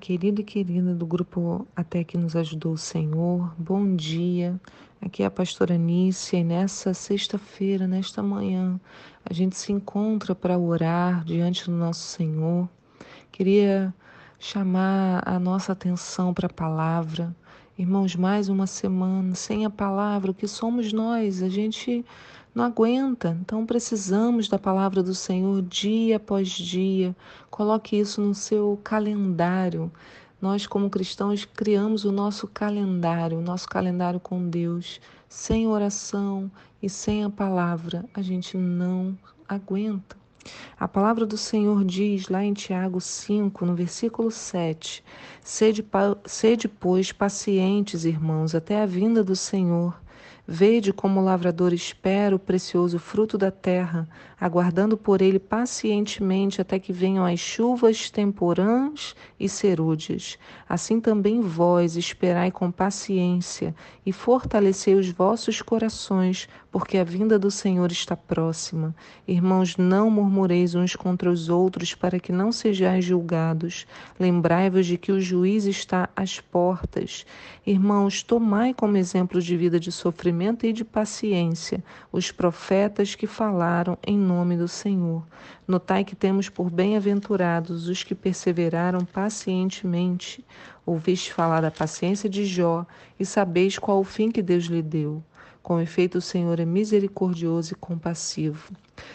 querido e querida do grupo Até que nos ajudou o Senhor. Bom dia. Aqui é a pastora Nícia e nessa sexta-feira, nesta manhã, a gente se encontra para orar diante do nosso Senhor. Queria chamar a nossa atenção para a palavra. Irmãos, mais uma semana sem a palavra, o que somos nós? A gente não aguenta. Então precisamos da palavra do Senhor dia após dia. Coloque isso no seu calendário. Nós, como cristãos, criamos o nosso calendário, o nosso calendário com Deus. Sem oração e sem a palavra, a gente não aguenta. A palavra do Senhor diz lá em Tiago 5, no versículo 7: Sede, pois, pacientes, irmãos, até a vinda do Senhor. Vede como o lavrador espera o precioso fruto da terra, aguardando por ele pacientemente até que venham as chuvas temporãs e serúdias. Assim também vós esperai com paciência e fortalecei os vossos corações, porque a vinda do Senhor está próxima. Irmãos, não murmureis uns contra os outros, para que não sejais julgados. Lembrai-vos de que o juiz está às portas. Irmãos, tomai como exemplo de vida de sofrimento e de paciência os profetas que falaram em nome do Senhor. Notai que temos por bem-aventurados os que perseveraram pacientemente. Ouviste falar da paciência de Jó e sabeis qual o fim que Deus lhe deu. Com efeito, o Senhor é misericordioso e compassivo.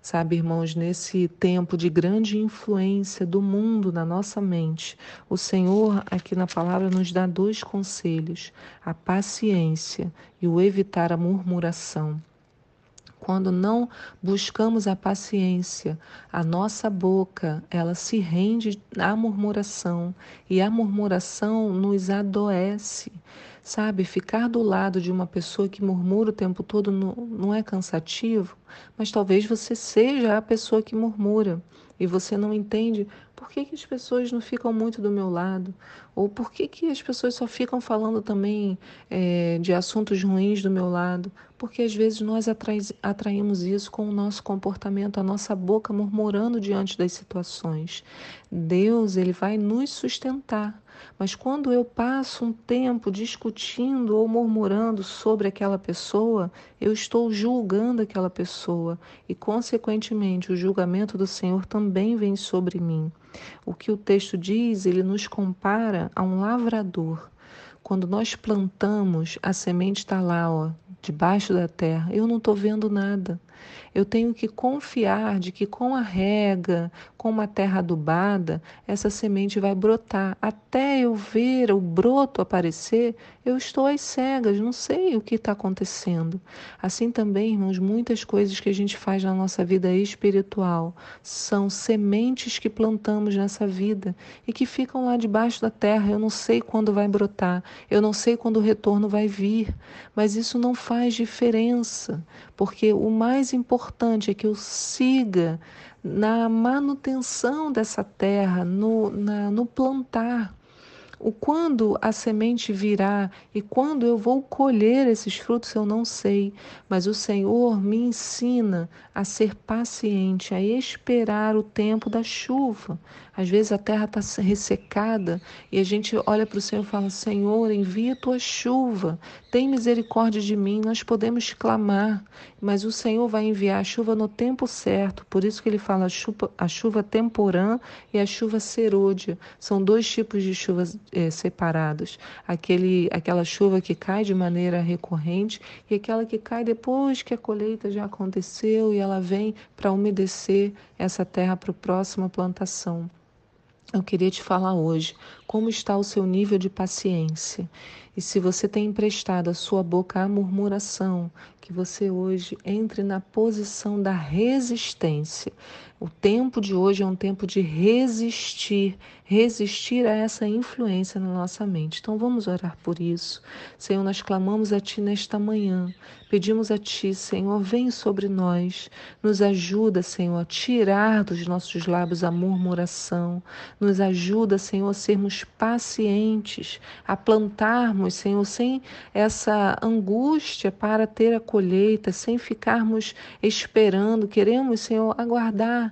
Sabe, irmãos, nesse tempo de grande influência do mundo na nossa mente, o Senhor aqui na palavra nos dá dois conselhos: a paciência e o evitar a murmuração. Quando não buscamos a paciência, a nossa boca, ela se rende à murmuração e a murmuração nos adoece. Sabe, ficar do lado de uma pessoa que murmura o tempo todo não, não é cansativo, mas talvez você seja a pessoa que murmura e você não entende por que, que as pessoas não ficam muito do meu lado, ou por que, que as pessoas só ficam falando também é, de assuntos ruins do meu lado, porque às vezes nós atrai, atraímos isso com o nosso comportamento, a nossa boca murmurando diante das situações. Deus, ele vai nos sustentar. Mas quando eu passo um tempo discutindo ou murmurando sobre aquela pessoa, eu estou julgando aquela pessoa e, consequentemente, o julgamento do Senhor também vem sobre mim. O que o texto diz, ele nos compara a um lavrador. Quando nós plantamos, a semente está lá, ó, debaixo da terra. Eu não estou vendo nada. Eu tenho que confiar de que com a rega, com uma terra adubada, essa semente vai brotar. Até eu ver o broto aparecer, eu estou às cegas, não sei o que está acontecendo. Assim também, irmãos, muitas coisas que a gente faz na nossa vida espiritual são sementes que plantamos nessa vida e que ficam lá debaixo da terra. Eu não sei quando vai brotar, eu não sei quando o retorno vai vir, mas isso não faz diferença, porque o mais importante é que eu siga na manutenção dessa terra, no, na, no plantar o quando a semente virá e quando eu vou colher esses frutos eu não sei, mas o Senhor me ensina a ser paciente, a esperar o tempo da chuva. Às vezes a terra está ressecada e a gente olha para o Senhor e fala: Senhor, envia tua chuva, tem misericórdia de mim. Nós podemos clamar, mas o Senhor vai enviar a chuva no tempo certo. Por isso que ele fala a chuva, a chuva temporã e a chuva serôdia. São dois tipos de chuvas é, separados. Aquele, aquela chuva que cai de maneira recorrente e aquela que cai depois que a colheita já aconteceu e ela vem para umedecer essa terra para a próxima plantação. Eu queria te falar hoje como está o seu nível de paciência. E se você tem emprestado a sua boca à murmuração, que você hoje entre na posição da resistência. O tempo de hoje é um tempo de resistir, resistir a essa influência na nossa mente. Então vamos orar por isso. Senhor, nós clamamos a Ti nesta manhã. Pedimos a Ti, Senhor, vem sobre nós. Nos ajuda, Senhor, a tirar dos nossos lábios a murmuração. Nos ajuda, Senhor, a sermos pacientes, a plantarmos, Senhor, sem essa angústia para ter a colheita, sem ficarmos esperando. Queremos, Senhor, aguardar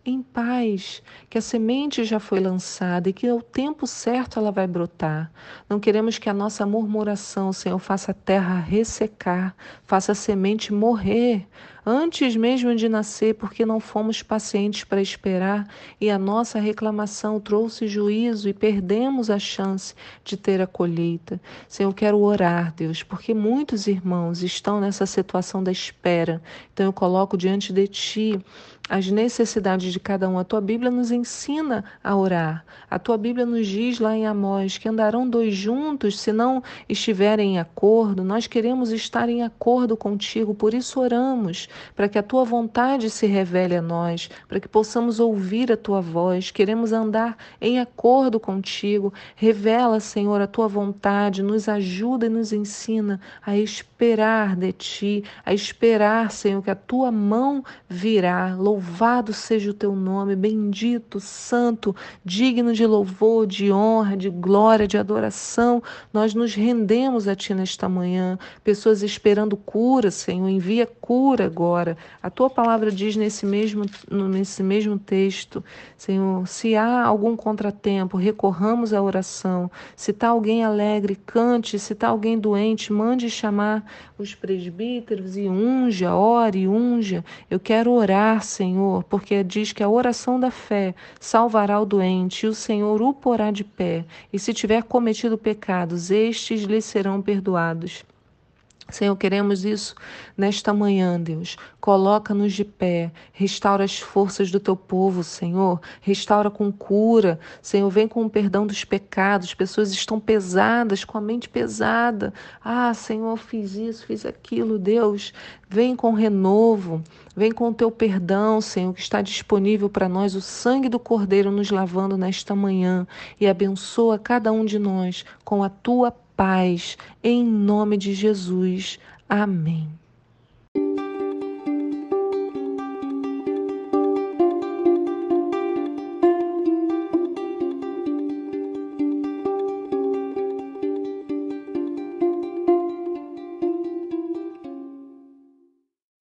em paz, que a semente já foi lançada e que ao tempo certo ela vai brotar. Não queremos que a nossa murmuração, Senhor, faça a terra ressecar, faça a semente morrer antes mesmo de nascer, porque não fomos pacientes para esperar e a nossa reclamação trouxe juízo e perdemos a chance de ter a colheita. Senhor, eu quero orar, Deus, porque muitos irmãos estão nessa situação da espera. Então eu coloco diante de Ti as necessidades de cada um. A tua Bíblia nos ensina a orar. A tua Bíblia nos diz lá em Amós que andarão dois juntos se não estiverem em acordo. Nós queremos estar em acordo contigo, por isso oramos, para que a tua vontade se revele a nós, para que possamos ouvir a tua voz. Queremos andar em acordo contigo. Revela, Senhor, a tua vontade, nos ajuda e nos ensina a esperar de ti, a esperar, Senhor, que a tua mão virá. Louvado seja o teu nome, bendito, santo, digno de louvor, de honra, de glória, de adoração. Nós nos rendemos a ti nesta manhã. Pessoas esperando cura, Senhor, envia cura agora. A tua palavra diz nesse mesmo, nesse mesmo texto, Senhor, se há algum contratempo, recorramos à oração. Se está alguém alegre, cante. Se está alguém doente, mande chamar os presbíteros e unja, ore, unja. Eu quero orar, Senhor porque que a oração da fé salvará o doente e o Senhor o porá de pé. E se tiver cometido pecados, estes lhe serão perdoados. Senhor, queremos isso nesta manhã, Deus. Coloca-nos de pé, restaura as forças do teu povo, Senhor. Restaura com cura, Senhor. Vem com o perdão dos pecados. Pessoas estão pesadas, com a mente pesada. Ah, Senhor, fiz isso, fiz aquilo, Deus. Vem com renovo, vem com o teu perdão, Senhor, que está disponível para nós, o sangue do Cordeiro nos lavando nesta manhã. E abençoa cada um de nós com a tua paz, em nome de Jesus. Amém.